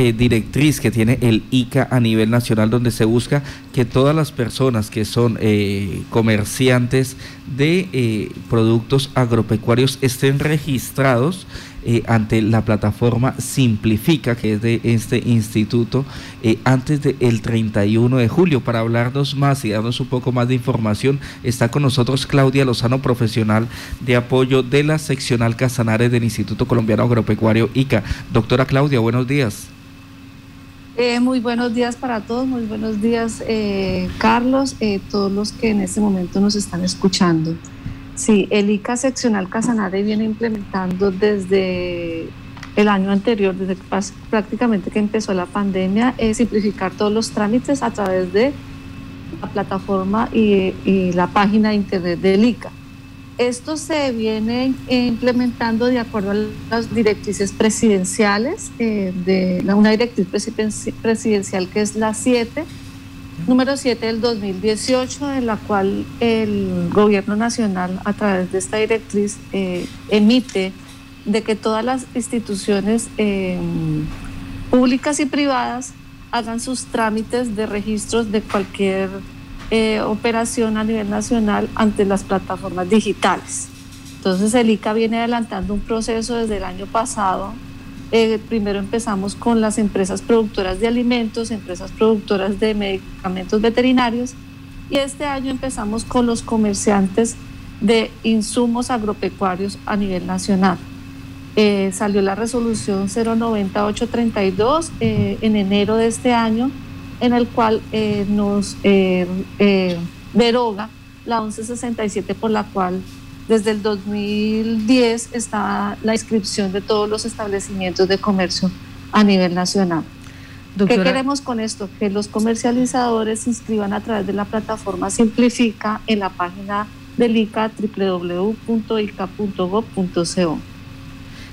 eh, directriz que tiene el ICA a nivel nacional donde se busca que todas las personas que son eh, comerciantes de eh, productos agropecuarios estén registrados ante la plataforma Simplifica, que es de este instituto, antes del 31 de julio. Para hablarnos más y darnos un poco más de información, está con nosotros Claudia Lozano, profesional de apoyo de la seccional Casanares del Instituto Colombiano Agropecuario ICA. Doctora Claudia, buenos días. Eh, muy buenos días para todos, muy buenos días eh, Carlos, eh, todos los que en este momento nos están escuchando. Sí, el ICA seccional Casanare viene implementando desde el año anterior, desde prácticamente que empezó la pandemia, simplificar todos los trámites a través de la plataforma y, y la página de internet del ICA. Esto se viene implementando de acuerdo a las directrices presidenciales, eh, de una directriz presidencial que es la 7, número 7 del 2018, en la cual el gobierno nacional a través de esta directriz eh, emite de que todas las instituciones públicas y privadas hagan sus trámites de registros de cualquier eh, operación a nivel nacional ante las plataformas digitales. Entonces el ICA viene adelantando un proceso desde el año pasado. Eh, primero empezamos con las empresas productoras de alimentos, empresas productoras de medicamentos veterinarios y este año empezamos con los comerciantes de insumos agropecuarios a nivel nacional. Eh, salió la resolución 090832 en enero de este año en el cual eh, nos eh, eh, deroga la 1167 por la cual desde el 2010 está la inscripción de todos los establecimientos de comercio a nivel nacional. ¿Qué queremos con esto? Que los comercializadores se inscriban a través de la plataforma Simplifica en la página del ICA www.ica.gov.co.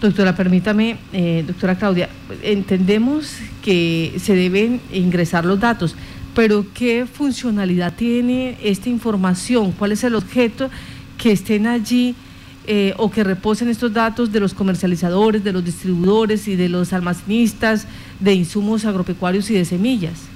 Doctora, permítame, eh, doctora Claudia, entendemos que se deben ingresar los datos, pero ¿qué funcionalidad tiene esta información? ¿Cuál es el objeto que estén allí eh, o que reposen estos datos de los comercializadores, de los distribuidores y de los almacenistas de insumos agropecuarios y de semillas?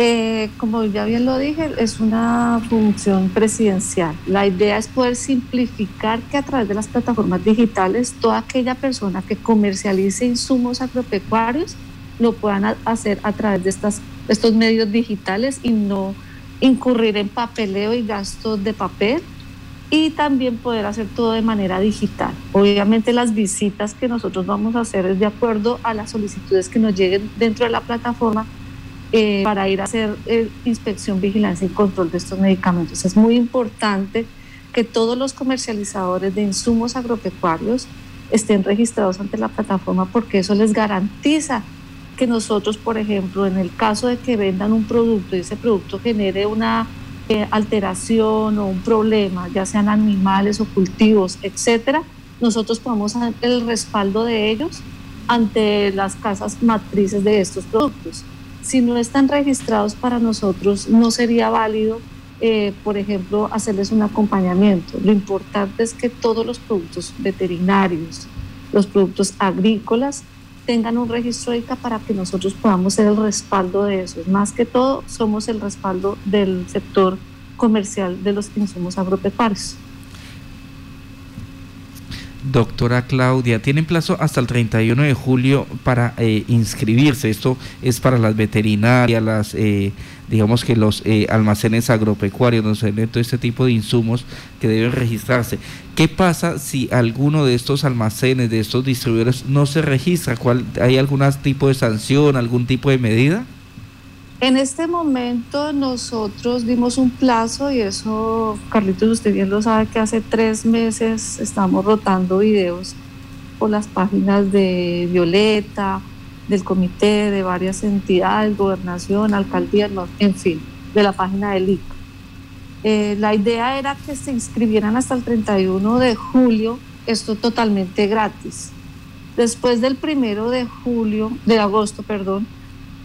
Eh, como ya bien lo dije, es una función presidencial. La idea es poder simplificar que a través de las plataformas digitales toda aquella persona que comercialice insumos agropecuarios lo puedan hacer a través de estas, estos medios digitales y no incurrir en papeleo y gastos de papel y también poder hacer todo de manera digital. Obviamente las visitas que nosotros vamos a hacer es de acuerdo a las solicitudes que nos lleguen dentro de la plataforma eh, para ir a hacer eh, inspección, vigilancia y control de estos medicamentos. Es muy importante que todos los comercializadores de insumos agropecuarios estén registrados ante la plataforma porque eso les garantiza que nosotros, por ejemplo, en el caso de que vendan un producto y ese producto genere una eh, alteración o un problema, ya sean animales o cultivos, etcétera, nosotros podemos hacer el respaldo de ellos ante las casas matrices de estos productos si no están registrados para nosotros, no sería válido, eh, por ejemplo, hacerles un acompañamiento. Lo importante es que todos los productos veterinarios, los productos agrícolas, tengan un registro ICA para que nosotros podamos ser el respaldo de eso. Más que todo, somos el respaldo del sector comercial de los insumos agropecuarios. Doctora Claudia, tienen plazo hasta el 31 de julio para eh, inscribirse. Esto es para las veterinarias, las, eh, digamos que los eh, almacenes agropecuarios, no sé, todo este tipo de insumos que deben registrarse. ¿Qué pasa si alguno de estos almacenes, de estos distribuidores, no se registra? ¿Cuál, ¿Hay algún tipo de sanción, algún tipo de medida? En este momento nosotros dimos un plazo y eso, Carlitos, usted bien lo sabe que hace tres meses estamos rotando videos por las páginas de Violeta, del comité, de varias entidades, gobernación, alcaldía, en fin, de la página del ICA. Eh, la idea era que se inscribieran hasta el 31 de julio, esto totalmente gratis. Después del primero de julio, de agosto, perdón,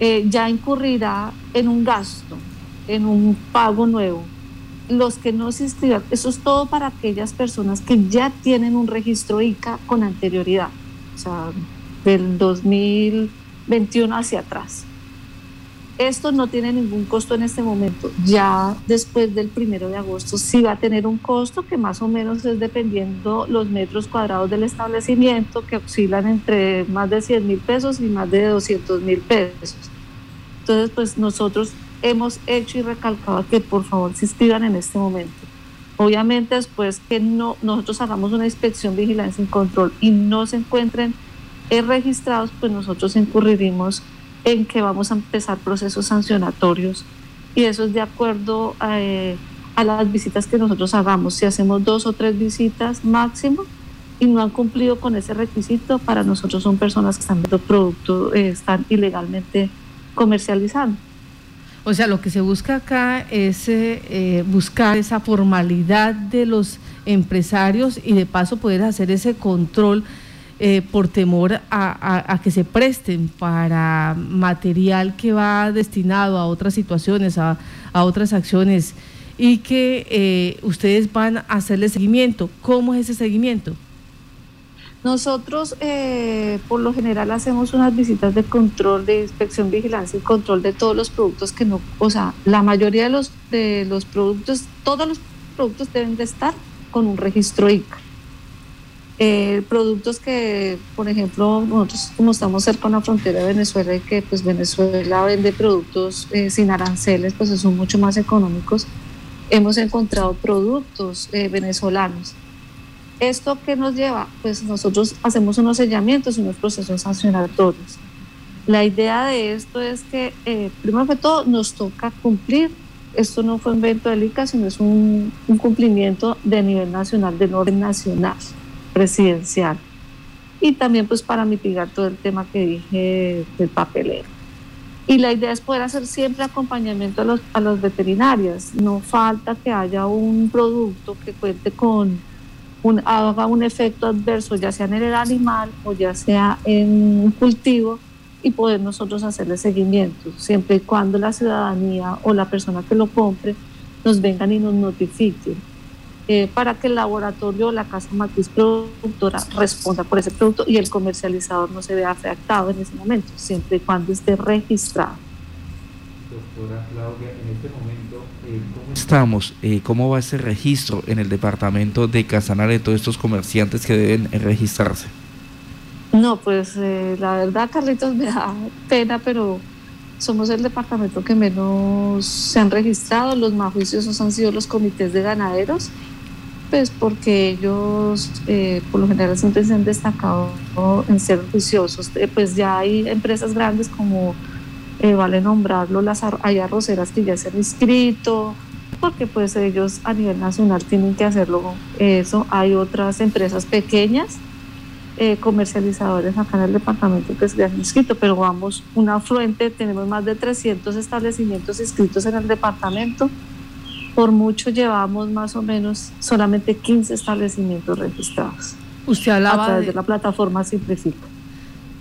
eh, ya incurrirá en un gasto, en un pago nuevo. Los que no se inscriban, eso es todo para aquellas personas que ya tienen un registro ICA con anterioridad, o sea, del 2000, 21 hacia atrás. Esto no tiene ningún costo en este momento. Ya después del primero de agosto sí va a tener un costo que más o menos es dependiendo los metros cuadrados del establecimiento que oscilan entre más de 100 mil pesos y más de 200 mil pesos. Entonces, pues nosotros hemos hecho y recalcado que por favor se inscriban en este momento. Obviamente después que no, nosotros hagamos una inspección, vigilancia y control y no se encuentren registrados, pues nosotros incurriremos en que vamos a empezar procesos sancionatorios y eso es de acuerdo eh, a, las visitas que nosotros hagamos. Si hacemos dos o tres visitas máximo y no han cumplido con ese requisito, para nosotros son personas que están viendo productos, eh, están ilegalmente comercializando. O sea, lo que se busca acá es eh, buscar esa formalidad de los empresarios y de paso poder hacer ese control eh, por temor a, que se presten para material que va destinado a otras situaciones, a, otras acciones y que eh, ustedes van a hacerle seguimiento. ¿Cómo es ese seguimiento? Nosotros eh, por lo general hacemos unas visitas de control, de inspección, vigilancia y control de todos los productos que no, o sea, la mayoría de los, de los productos, todos los productos deben de estar con un registro ICA. Eh, productos que, por ejemplo, nosotros como estamos cerca de la frontera de Venezuela y que pues Venezuela vende productos eh, sin aranceles, pues son mucho más económicos, hemos encontrado productos eh, venezolanos. ¿Esto qué nos lleva? Pues nosotros hacemos unos sellamientos y unos procesos sancionatorios. La idea de esto es que, primero que todo, nos toca cumplir. Esto no fue invento del ICA, sino es un, un cumplimiento de nivel nacional, de orden nacional presidencial. Y también pues para mitigar todo el tema que dije del papelero. Y la idea es poder hacer siempre acompañamiento a los, a los veterinarios. No falta que haya un producto que cuente con, haga un efecto adverso, ya sea en el animal o ya sea en un cultivo, y poder nosotros hacerle seguimiento, siempre y cuando la ciudadanía o la persona que lo compre nos vengan y nos notifiquen. Eh, para que el laboratorio o la casa matriz productora responda por ese producto y el comercializador no se vea afectado en ese momento, siempre y cuando esté registrado. Doctora Claudia, en este momento, eh, ¿cómo estamos? Eh, ¿Cómo va ese registro en el departamento de Casanare de todos estos comerciantes que deben registrarse? No, pues la verdad, Carlitos, me da pena, pero somos el departamento que menos se han registrado. Los más juiciosos han sido los comités de ganaderos pues porque ellos eh, por lo general siempre se han destacado en ser juiciosos. Eh, pues ya hay empresas grandes como, eh, vale nombrarlo, las hay arroceras que ya se han inscrito, porque pues ellos a nivel nacional tienen que hacerlo eso. Hay otras empresas pequeñas, comercializadores acá en el departamento que se han inscrito, pero vamos, una afluente, tenemos más de 300 establecimientos inscritos en el departamento por mucho llevamos más o menos solamente 15 establecimientos registrados. Usted hablaba a través de, la plataforma Simplifica.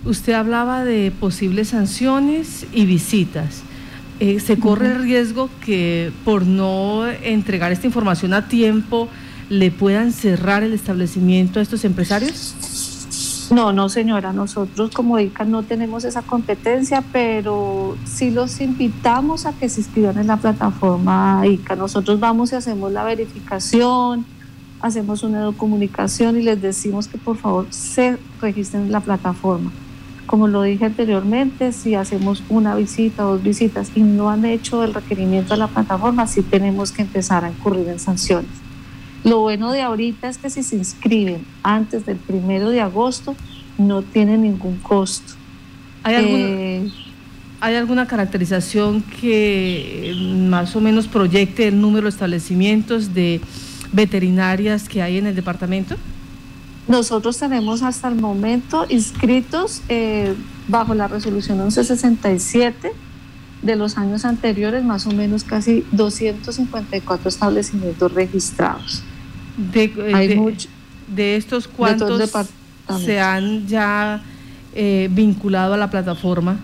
Usted hablaba de posibles sanciones y visitas. Eh, ¿Se corre el riesgo que por no entregar esta información a tiempo le puedan cerrar el establecimiento a estos empresarios? No, no señora, nosotros como ICA no tenemos esa competencia, pero sí los invitamos a que se inscriban en la plataforma ICA. Nosotros vamos y hacemos la verificación, hacemos una comunicación y les decimos que por favor se registren en la plataforma. Como lo dije anteriormente, si hacemos una visita o dos visitas y no han hecho el requerimiento a la plataforma, sí tenemos que empezar a incurrir en sanciones. Lo bueno de ahorita es que si se inscriben antes del primero de agosto, no tienen ningún costo. ¿Hay, eh, ¿Hay alguna caracterización que más o menos proyecte el número de establecimientos de veterinarias que hay en el departamento? Nosotros tenemos hasta el momento inscritos eh, bajo la resolución 1167 de los años anteriores, más o menos casi 254 establecimientos registrados. De, de, estos cuantos se han ya eh, vinculado a la plataforma.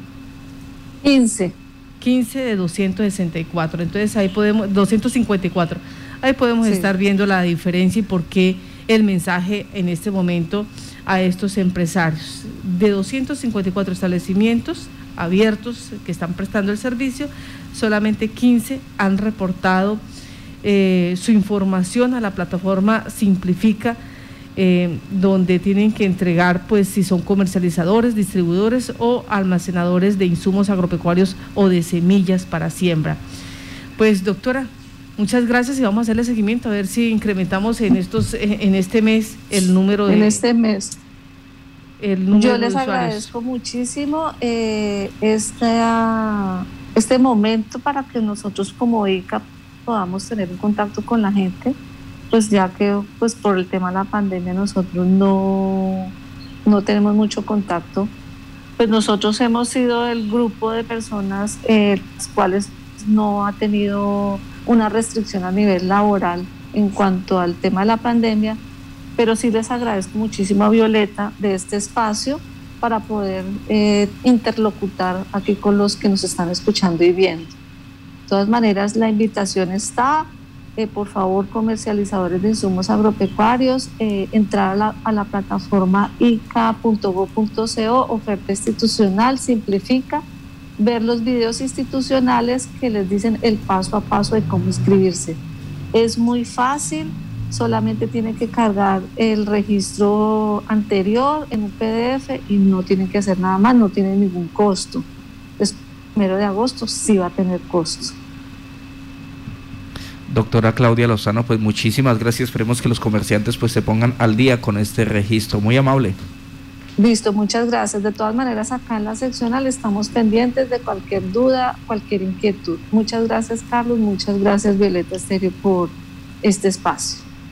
15. 15 de 264. Entonces ahí podemos, 254. Ahí podemos estar viendo la diferencia y por qué el mensaje en este momento a estos empresarios. De 254 establecimientos abiertos que están prestando el servicio, solamente 15 han reportado eh, su información a la plataforma Simplifica, eh, donde tienen que entregar, pues, si son comercializadores, distribuidores o almacenadores de insumos agropecuarios o de semillas para siembra. Pues, doctora, Muchas gracias y vamos a hacerle seguimiento a ver si incrementamos en estos en este mes el número de en este mes. El número Yo les agradezco muchísimo eh, este, este momento para que nosotros como ICA podamos tener un contacto con la gente, pues ya que pues por el tema de la pandemia nosotros no, no tenemos mucho contacto, pues nosotros hemos sido el grupo de personas eh, las cuales no ha tenido una restricción a nivel laboral en cuanto al tema de la pandemia, pero sí les agradezco muchísimo a Violeta de este espacio para poder eh, interlocutar aquí con los que nos están escuchando y viendo. De todas maneras, la invitación está, eh, por favor, comercializadores de insumos agropecuarios, eh, entrar a la, a la plataforma ica.go.co, oferta institucional, simplifica ver los videos institucionales que les dicen el paso a paso de cómo inscribirse. Es muy fácil, solamente tienen que cargar el registro anterior en un PDF y no tienen que hacer nada más, no tiene ningún costo. El primero de agosto sí va a tener costos. Doctora Claudia Lozano, pues muchísimas gracias. Esperemos que los comerciantes pues se pongan al día con este registro. Muy amable. Listo, muchas gracias. De todas maneras, acá en la seccional estamos pendientes de cualquier duda, cualquier inquietud. Muchas gracias, Carlos. Muchas gracias, Violeta Estéreo, por este espacio.